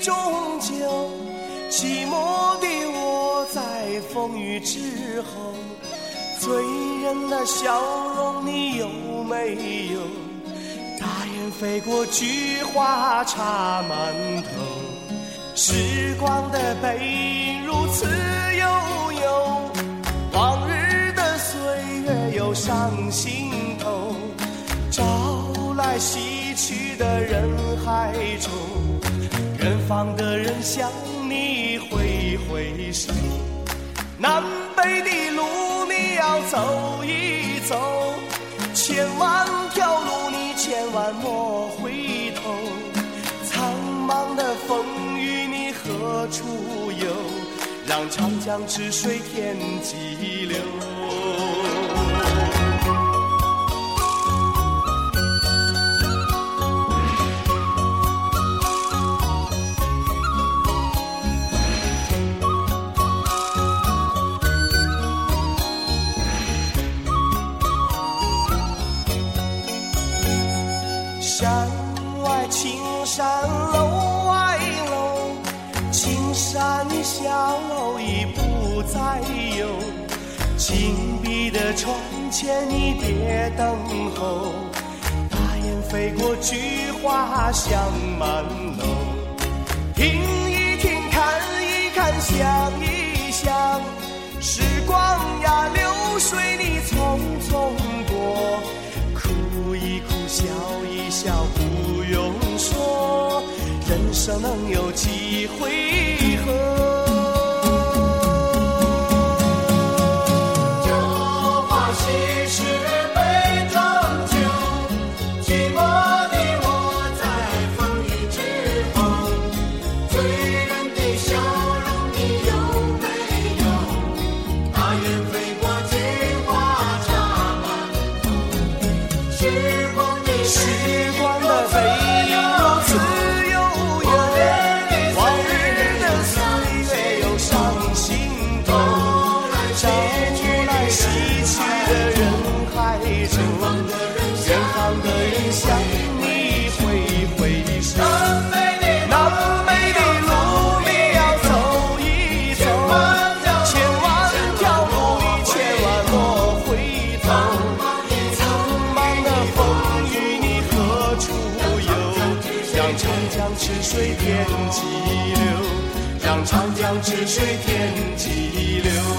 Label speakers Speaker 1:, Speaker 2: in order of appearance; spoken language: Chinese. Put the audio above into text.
Speaker 1: 终究，寂寞的我在风雨之后，醉人的笑容你有没有？大雁飞过，菊花插满头，时光的背影如此悠悠，往日的岁月又上心头，朝来夕去的人海中。远方的人向你挥挥手，南北的路你要走一走，千万条路你千万莫回头，苍茫的风雨你何处有？让长江之水天际流。再有。紧闭的窗前你别等候，大雁飞过，菊花香满楼。听一听，看一看，想一想，时光呀流水你匆匆过，哭一哭，笑一笑，不用说，人生能有几回
Speaker 2: 时光的
Speaker 1: 时光的背影如此悠悠，往日的岁月又上心头。朝来夕去的人海中，远方的人向江之水天际流，让长江之水天际流。